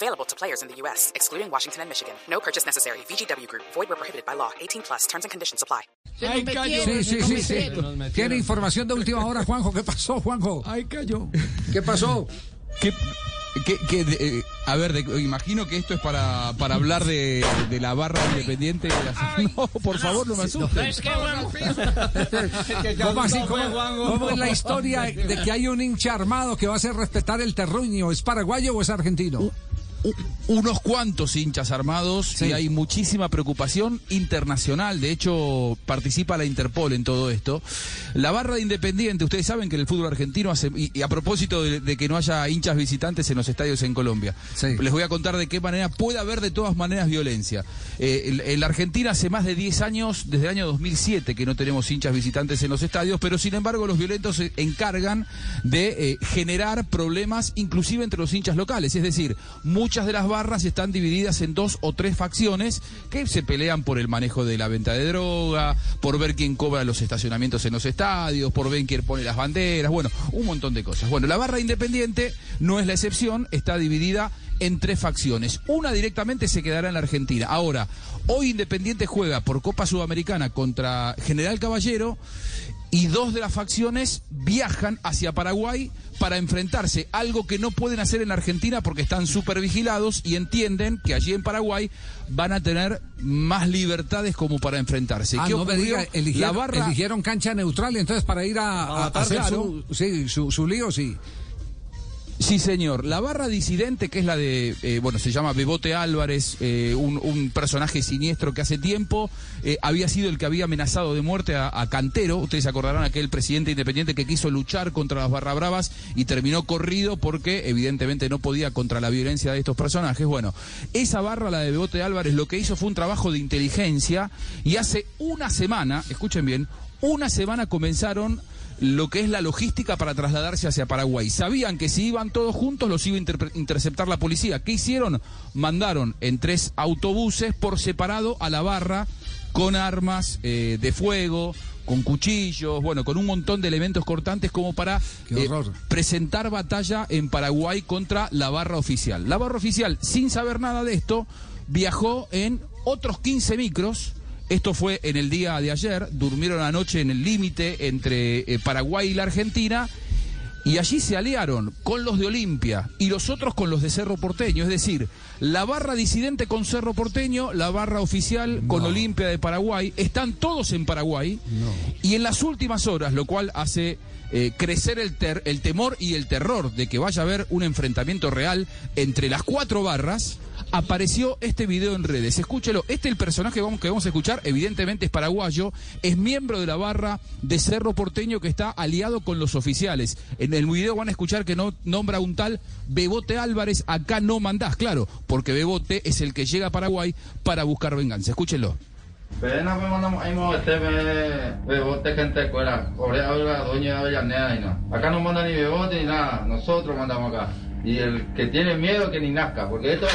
Available to players in the U.S., excluding Washington and Michigan. No purchase necessary. VGW Group. Void where prohibited by law. 18 plus. Terms and conditions apply. Ay, cayó. Sí, sí, sí, sí. Tiene información de última hora, Juanjo. ¿Qué pasó, Juanjo? Ay, cayó. ¿Qué pasó? ¿Qué, qué- qué de- eh, a ver, de- imagino que esto es para, para hablar de, de la barra independiente. de la- no, por favor, no me asusten. ¿Cómo así? ¿Cómo, cómo es la historia de que hay un hincha armado que va a hacer respetar el terruño? ¿Es paraguayo o es argentino? Unos cuantos hinchas armados Sí. y hay muchísima preocupación internacional. De hecho, participa la Interpol en todo esto. La barra de Independiente, ustedes saben que el fútbol argentino hace, y, y a propósito de, de que no haya hinchas visitantes en los estadios en Colombia, Sí. les voy a contar de qué manera puede haber de todas maneras violencia. Eh, en, en la Argentina hace más de 10 años, desde el año 2007, que no tenemos hinchas visitantes en los estadios, pero sin embargo los violentos se encargan de eh, generar problemas inclusive entre los hinchas locales. Es decir, muchas de las barras están divididas en dos o tres facciones que se pelean por el manejo de la venta de droga, por ver quién cobra los estacionamientos en los estadios, por ver quién pone las banderas, bueno, un montón de cosas. Bueno, la barra independiente no es la excepción, está dividida en tres facciones. Una directamente se quedará en la Argentina. Ahora, hoy Independiente juega por Copa Sudamericana contra General Caballero y dos de las facciones viajan hacia Paraguay para enfrentarse, algo que no pueden hacer en Argentina porque están súper vigilados y entienden que allí en Paraguay van a tener más libertades como para enfrentarse. Ah, ¿Qué no me diga, eligieron, la barra... eligieron cancha neutral entonces para ir a, a- a hacer claro. su, sí, su, su lío, sí. Sí, señor. La barra disidente, que es la de, eh, bueno, se llama Bebote Álvarez, eh, un, un personaje siniestro que hace tiempo eh, había sido el que había amenazado de muerte a, Cantero. Ustedes acordarán aquel presidente independiente que quiso luchar contra las barra bravas y terminó corrido porque evidentemente no podía contra la violencia de estos personajes. Bueno, esa barra, la de Bebote Álvarez, lo que hizo fue un trabajo de inteligencia y hace una semana, escuchen bien, una semana comenzaron lo que es la logística para trasladarse hacia Paraguay. Sabían que si iban todos juntos los iba a interceptar la policía. ¿Qué hicieron? Mandaron en tres autobuses por separado a la barra con armas eh, de fuego, con cuchillos, bueno, con un montón de elementos cortantes como para eh, presentar batalla en Paraguay contra la barra oficial. La barra oficial, sin saber nada de esto, viajó en otros 15 micros. Esto fue en el día de ayer, durmieron anoche en el límite entre eh, Paraguay y la Argentina. Y allí se aliaron con los de Olimpia y los otros con los de Cerro Porteño. Es decir, la barra disidente con Cerro Porteño, la barra oficial con Olimpia de Paraguay. Están todos en Paraguay. Y en las últimas horas, lo cual hace eh, crecer el, ter- el temor y el terror de que vaya a haber un enfrentamiento real entre las cuatro barras, apareció este video en redes. Escúchelo. Este el personaje vamos, que vamos a escuchar, evidentemente es paraguayo, es miembro de la barra de Cerro Porteño que está aliado con los oficiales. En el video van a escuchar que no nombra un tal Bebote Álvarez, acá no mandás, claro, porque Bebote es el que llega a Paraguay para buscar venganza. Escúchenlo. Este bebote gente de habla doña de. Acá no manda ni bebote ni nada. Nosotros mandamos acá. Y el que tiene miedo que ni nazca, porque esto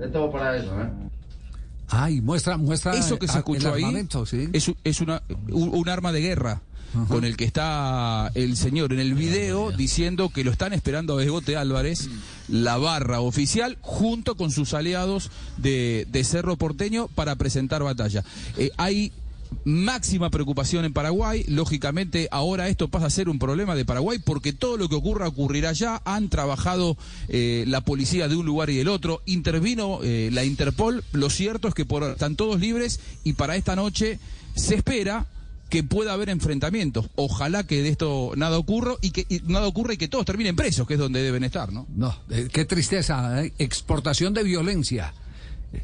es todo para eso, ¿eh? Ay, muestra, muestra Eso que ah, se el escuchó ahí sí. es, es una, un, un arma de guerra. Con el que está el señor en el video diciendo que lo están esperando a Bebote Álvarez, la barra oficial, junto con sus aliados de, de Cerro Porteño para presentar batalla. Eh, hay máxima preocupación en Paraguay. Lógicamente, ahora esto pasa a ser un problema de Paraguay porque todo lo que ocurra ocurrirá allá. Han trabajado eh, la policía de un lugar y del otro. Intervino eh, la Interpol. Lo cierto es que por, están todos libres y para esta noche se espera que pueda haber enfrentamientos. Ojalá que de esto nada ocurra y que nada ocurra y que todos terminen presos, que es donde deben estar, ¿no? No, eh, qué tristeza, ¿eh? exportación de violencia.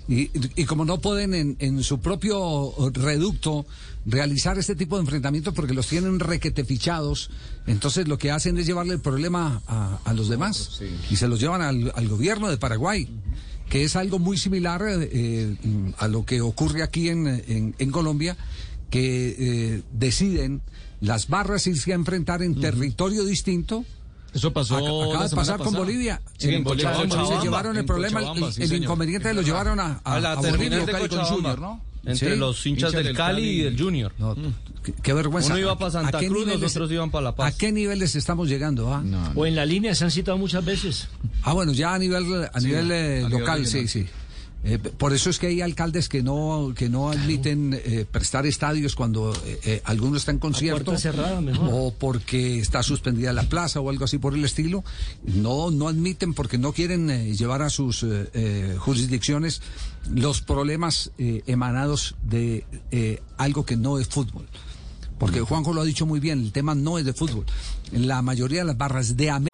Y, y como no pueden en, en su propio reducto realizar este tipo de enfrentamientos porque los tienen requete fichados, entonces lo que hacen es llevarle el problema a, a los demás y se los llevan al, al gobierno de Paraguay, que es algo muy similar eh, a lo que ocurre aquí en, en- en Colombia, que eh, deciden las barras irse a enfrentar en territorio distinto. Eso pasó. Ac- Acaba la de pasar con pasada. Bolivia. Sí, en Cochabamba, se llevaron el problema, el- sí, el, inconveniente lo llevaron a, a, A la a terminal Bolivia. de Cali con. Junior, ¿no? Entre Sí. los hinchas del Cali y del Junior. No, qué, qué vergüenza. Uno iba ¿A- pa' a Santa qué Cruz, niveles- nosotros iban pa' La Paz. ¿A qué niveles estamos llegando? ah? O en la línea se han citado muchas veces. Ah, bueno, ya a nivel, a nivel eh, nivel local, sí, sí. Eh, por eso es que hay alcaldes que no que no admiten eh, prestar estadios cuando eh, eh, alguno está en concierto cerrada, mejor. o porque está suspendida la plaza o algo así por el estilo. No no admiten porque no quieren eh, llevar a sus jurisdicciones los problemas eh, emanados de eh, algo que no es fútbol. Porque Juanjo lo ha dicho muy bien, el tema no es de fútbol. La mayoría de las barras de América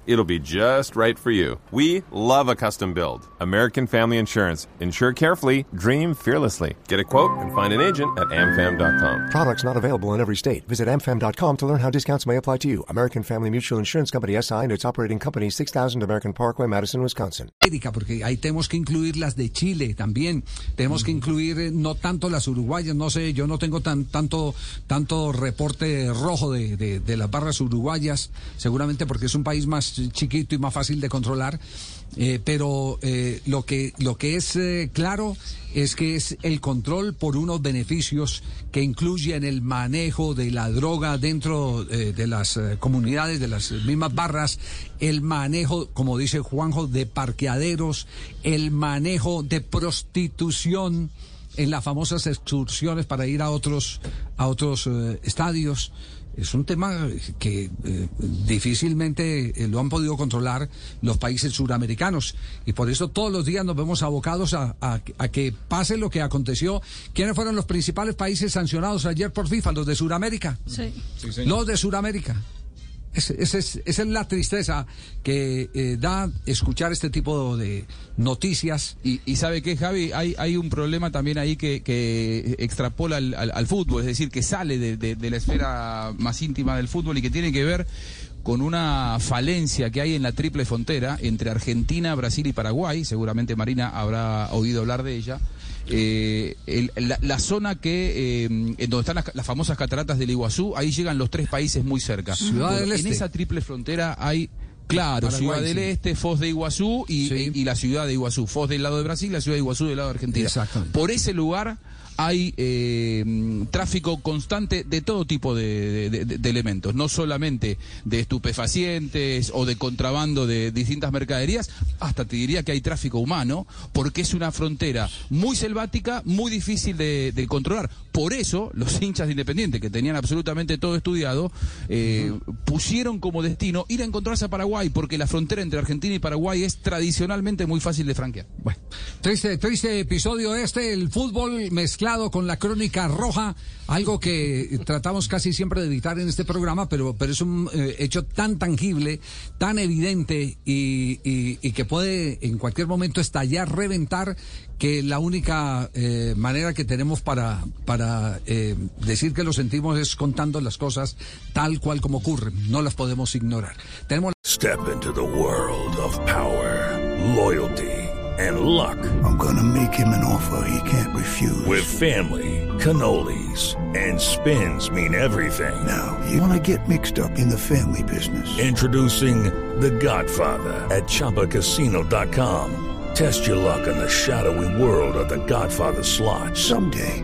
It'll be just right for you. We love a custom build. American Family Insurance. Insure carefully, dream fearlessly. Get a quote and find an agent at amfam.com. Products not available in every state. Visit amfam.com to learn how discounts may apply to you. American Family Mutual Insurance Company SI and its operating company 6000 American Parkway, Madison, Wisconsin. América, porque ahí tenemos que incluir las de Chile también. Tenemos que incluir eh, no tanto las uruguayas, no sé, yo no tengo tan tanto tanto reporte rojo de, de- de las barras uruguayas, seguramente porque es un país más chiquito y más fácil de controlar. eh, pero eh, lo que lo que es eh, claro es que es el control por unos beneficios que incluyen el manejo de la droga dentro de las comunidades, de las mismas barras, el manejo, como dice Juanjo, de parqueaderos, el manejo de prostitución en las famosas excursiones para ir a otros a otros estadios. Es un tema que eh, difícilmente eh, lo han podido controlar los países suramericanos y por eso todos los días nos vemos abocados a, a- a que pase lo que aconteció. ¿Quiénes fueron los principales países sancionados ayer por FIFA? Los de Sudamérica. Sí. Los de Sudamérica. Ese es- esa es la tristeza que eh, da escuchar este tipo de noticias. Y, y sabe qué, Javi, hay, hay un problema también ahí que, que extrapola al, fútbol, es decir, que sale de la esfera más íntima del fútbol y que tiene que ver con una falencia que hay en la triple frontera entre Argentina, Brasil y Paraguay. Seguramente Marina habrá oído hablar de ella. Eh, el- la, la zona que eh, en donde están las, las famosas cataratas del Iguazú, ahí llegan los tres países muy cerca. Ciudad en Este. esa triple frontera hay Claro, Paraguay, Ciudad del sí. Este, Foz de Iguazú y, Sí. y la ciudad de Iguazú. Foz del lado de Brasil, la ciudad de Iguazú del lado de Argentina. Exactamente. Por ese lugar hay eh, tráfico constante de todo tipo de, de- de- de elementos, no solamente de estupefacientes o de contrabando de distintas mercaderías, hasta te diría que hay tráfico humano, porque es una frontera muy selvática, muy difícil de controlar. Por eso, los hinchas de Independiente, que tenían absolutamente todo estudiado, eh, pusieron como destino ir a encontrarse a Paraguay, porque la frontera entre Argentina y Paraguay es tradicionalmente muy fácil de franquear. Bueno, triste, triste episodio este, el fútbol mezclado con la crónica roja, algo que tratamos casi siempre de evitar en este programa, pero, pero es un eh, hecho tan tangible, tan evidente y, y- que puede en cualquier momento estallar, reventar, que la única eh, manera que tenemos para eh, decir que lo sentimos es contando las cosas tal cual como ocurren, no las podemos ignorar. Tenemos Step into the world of power, loyalty, and luck. I'm gonna make him an offer he can't refuse. With family, cannolis, and spins mean everything. Now, you wanna get mixed up in the family business. Introducing The Godfather at ChumbaCasino.com. Test your luck in the shadowy world of The Godfather slot. Someday,